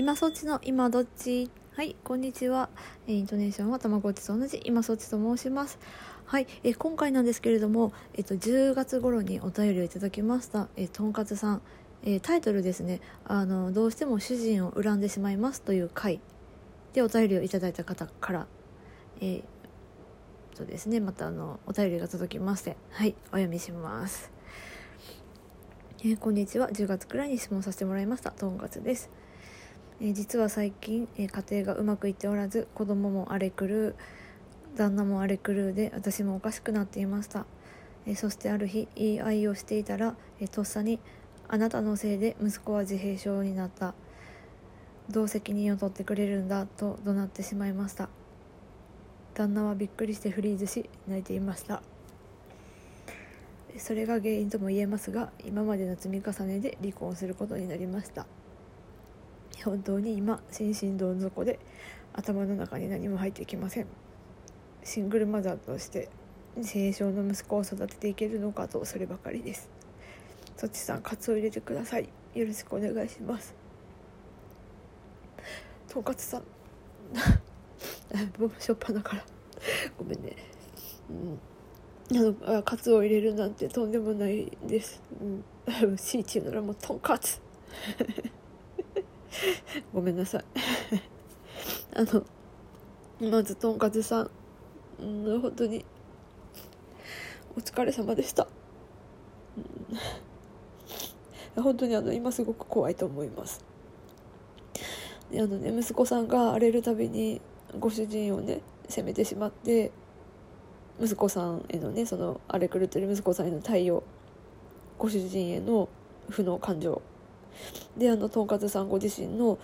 今そっちの今どっち？はいこんにちは。えイントネーションはたまごっちと同じ。今そっちと申します。はいえ今回なんですけれどもえっと10月頃にお便りをいただきました。えとんかつさん。えタイトルですね。あのどうしても主人を恨んでしまいますという回。でお便りをいただいた方から。え、とですね。またあのお便りが届きまして。はいお読みします。え、こんにちは。10月くらいに質問させてもらいました。とんかつです、え、実は最近、え、家庭がうまくいっておらず子供も荒れ狂う旦那も荒れ狂うで私もおかしくなっていました、えそしてある日言い合いをしていたら、えとっさに「あなたのせいで息子は自閉症になった」「どう責任を取ってくれるんだ」と怒鳴ってしまいました。旦那はびっくりしてフリーズし泣いていました。それが原因とも言えますが今までの積み重ねで離婚することになりました。本当に今心身どん底で頭の中に何も入ってきません。シングルマザーとして清少の息子を育てていけるのかとそればかりです。そっちさんカツを入れてくださいよろしくお願いします。とんかつさん。もうしょっぱなから。ごめんね。うん。あのカツを入れるなんてとんでもないです。うん、強いて言うならもうとんかつ。ごめんなさい。あのまずとんかつさん、うん、本当に。お疲れ様でした、うん、本当にあの今すごく怖いと思います。あのね息子さんが荒れるたびにご主人をね責めてしまって息子さんへのねその荒れ狂ってる息子さんへの対応ご主人への負の感情であのとんかつさんご自身の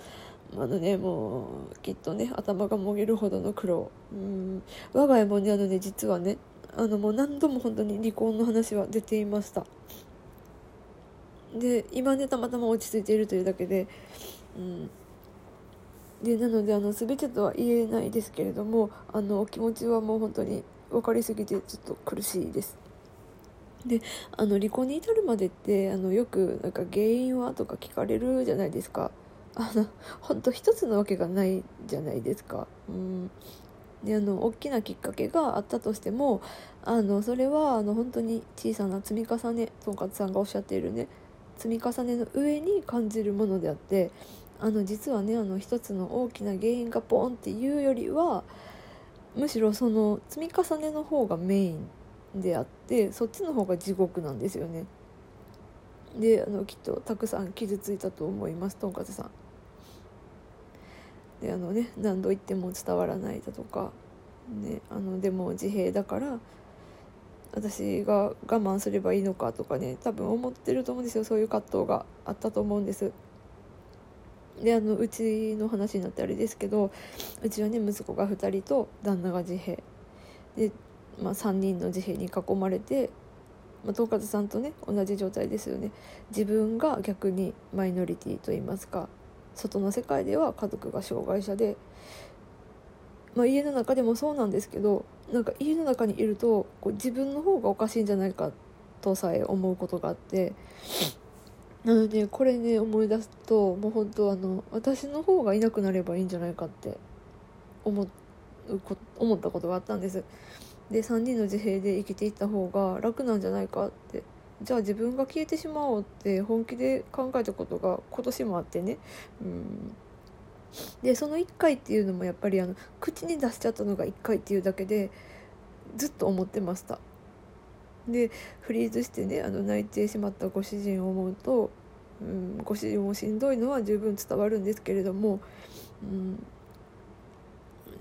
あのねもうきっとね頭がもげるほどの苦労。うん。我が家もねあのね実はねあのもう何度も本当に離婚の話は出ていました。で今ねたまたま落ち着いているというだけでうん。でなのであの全てとは言えないですけれどもあのお気持ちはもう本当に分かりすぎてちょっと苦しいです。であの離婚に至るまでってあのよくなんか原因はとか聞かれるじゃないですか。あの本当一つのわけがないじゃないですか。うん。であの大きなきっかけがあったとしてもあのそれはあの本当に小さな積み重ねとんかつさんがおっしゃっているね積み重ねの上に感じるものであってあの実はねあの一つの大きな原因がポンっていうよりはむしろその積み重ねの方がメイン。であってそっちの方が地獄なんですよね。であのきっとたくさん傷ついたと思いますとんかつさん。であのね何度言っても伝わらないだとか、ね、あのでも自閉だから私が我慢すればいいのかとかね多分思ってると思うんですよ。そういう葛藤があったと思うんです。であのうちの話になってあれですけどうちはね息子が2人と旦那が自閉。で、まあ、3人の自閉に囲まれて、まあ、東風さんとね同じ状態ですよね。自分が逆にマイノリティといいますか外の世界では家族が障害者で、まあ、家の中でもそうなんですけどなんか家の中にいるとこう自分の方がおかしいんじゃないかとさえ思うことがあってなのでこれね思い出すともう本当あの私の方がいなくなればいいんじゃないかって思う思ったことがあったんです。で3人の自閉で生きていった方が楽なんじゃないかって。じゃあ自分が消えてしまおうって本気で考えたことが今年もあってね。うん。でその1回っていうのもやっぱりあの口に出しちゃったのが1回っていうだけでずっと思ってました。でフリーズしてねあの泣いてしまったご主人を思うと、うん、ご主人もしんどいのは十分伝わるんですけれども、うん、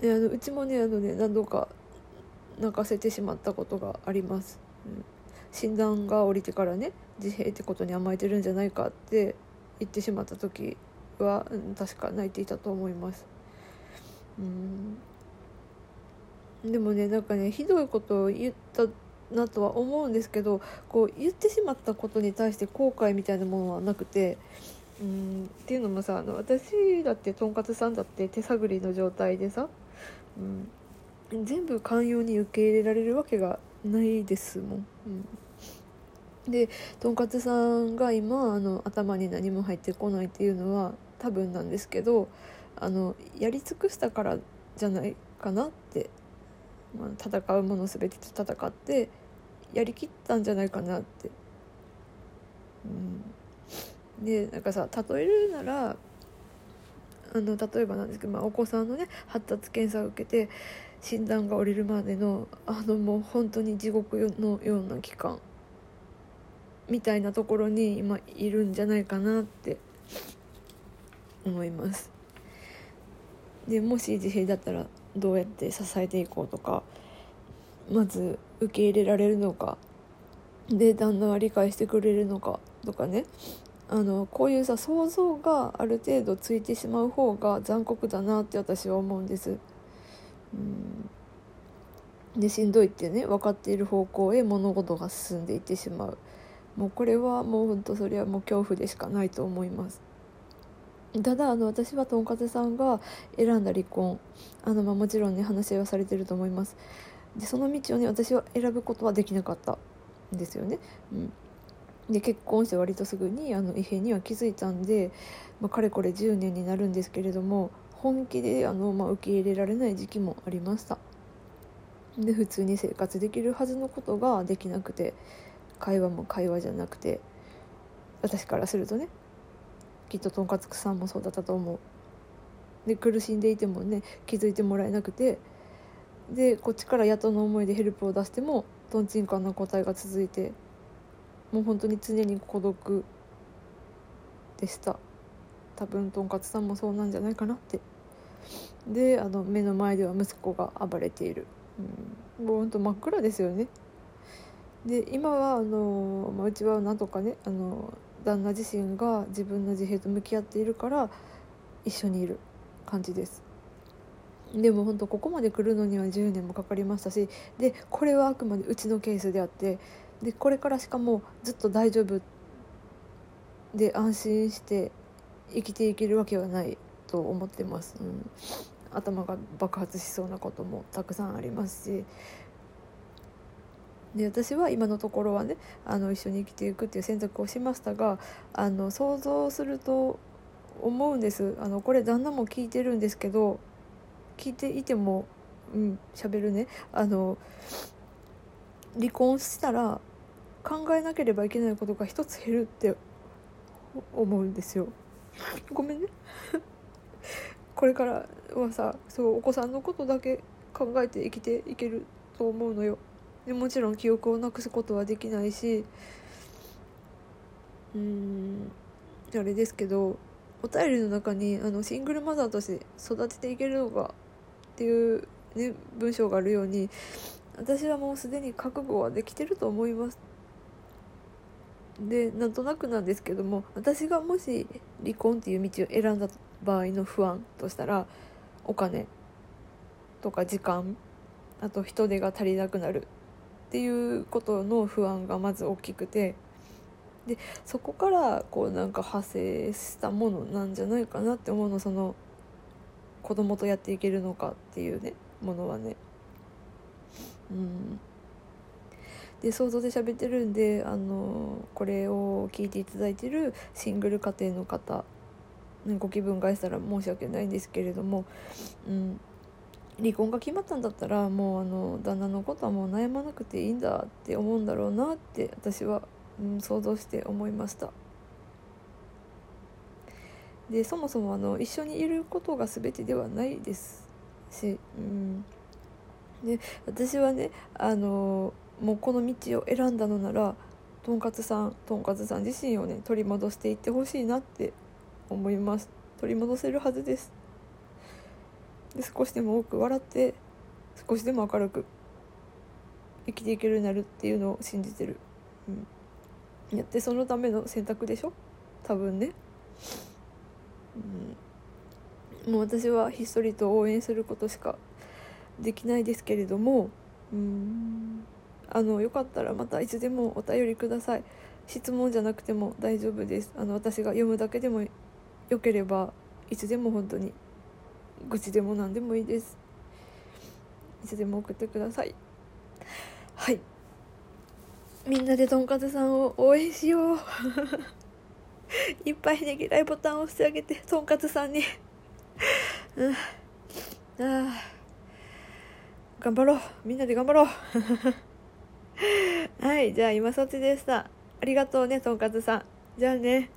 であのうちもねあのね何度か泣かせてしまったことがあります。うん診断が下りてからね自閉ってことに甘えてるんじゃないかって言ってしまった時は、うん、確か泣いていたと思います。うんでもねなんかねひどいことを言ったなとは思うんですけどこう言ってしまったことに対して後悔みたいなものはなくてうんっていうのもさあの私だってとんかつさんだって手探りの状態でさ、うん、全部寛容に受け入れられるわけがないですもん。うん、でとんかつさんが今あの頭に何も入ってこないっていうのは多分なんですけどあのやり尽くしたからじゃないかなって、まあ、戦うもの全てと戦ってやりきったんじゃないかなって。うん、でなんかさ例えるならあの例えばなんですけど、まあ、お子さんのね発達検査を受けて診断が下りるまでのあのもう本当に地獄のような期間みたいなところに今いるんじゃないかなって思います。でもし自閉だったらどうやって支えていこうとかまず受け入れられるのかで旦那は理解してくれるのかとかねあのこういうさ想像がある程度ついてしまう方が残酷だなって私は思うんです。うん。でしんどいってね分かっている方向へ物事が進んでいってしまう。もうこれはもうほんとそれはもう恐怖でしかないと思います。ただあの私はとんかつさんが選んだ離婚あの、まあ、もちろんね話し合いはされてると思います。でその道をね私は選ぶことはできなかったんですよね、うん、で結婚して割とすぐにあの異変には気づいたんで、まあ、かれこれ10年になるんですけれども本気であの、まあ、受け入れられない時期もありました。で普通に生活できるはずのことができなくて会話も会話じゃなくて私からするとねきっととんかつくさんもそうだったと思う。で苦しんでいてもね気づいてもらえなくてでこっちからやっとの思いでヘルプを出してもとんちんかんな答えが続いてもう本当に常に孤独でした。多分とんかつさんもそうなんじゃないかなって。であの目の前では息子が暴れている、うん、もうほんと真っ暗ですよね。で今はあの、まあ、うちはなんとかねあの旦那自身が自分の自閉と向き合っているから一緒にいる感じです。でも本当ここまで来るのには10年もかかりましたしでこれはあくまでうちのケースであってでこれからしかもずっと大丈夫で安心して生きていけるわけはないと思ってます、うん、頭が爆発しそうなこともたくさんありますし。で私は今のところはねあの一緒に生きていくっていう選択をしましたがあの想像すると思うんです。あのこれ旦那も聞いてるんですけど聞いていてもうん喋るね。あの離婚したら考えなければいけないことが一つ減るって思うんですよ。ごめんね。これからはさそうお子さんのことだけ考えて生きていけると思うのよ。でもちろん記憶をなくすことはできないし。うんあれですけどお便りの中にあのシングルマザーとして育てていけるのかっていう、ね、文章があるように私はもうすでに覚悟はできてると思います。でなんとなくなんですけども私がもし離婚っていう道を選んだ場合の不安としたらお金とか時間あと人手が足りなくなるっていうことの不安がまず大きくてでそこからこうなんか派生したものなんじゃないかなって思うのその子供とやっていけるのかっていうねものはね。うんで想像で喋ってるんであのこれを聞いていただいてるシングル家庭の方ご気分害したら申し訳ないんですけれども、うん、離婚が決まったんだったらもうあの旦那のことはもう悩まなくていいんだって思うんだろうなって私は、うん、想像して思いました。でそもそもあの一緒にいることが全てではないですし、うん、で私はねあのもうこの道を選んだのならとんかつさんとんかつさん自身をね取り戻していってほしいなって思います。取り戻せるはずです。で少しでも多く笑って少しでも明るく生きていけるようになるっていうのを信じてる、うん、やってそのための選択でしょ？多分ね、うん、もう私はひっそりと応援することしかできないですけれども。うん。あのよかったらまたいつでもお便りください。質問じゃなくても大丈夫です。あの私が読むだけでもよければいつでも本当に愚痴でも何でもいいです。いつでも送ってください。はい。みんなでとんかつさんを応援しよう。いっぱいねぎらいボタンを押してあげてとんかつさんに。うん。ああ頑張ろう。みんなで頑張ろう。はいじゃあ今そっちでした。ありがとうねとんかつさん。じゃあね。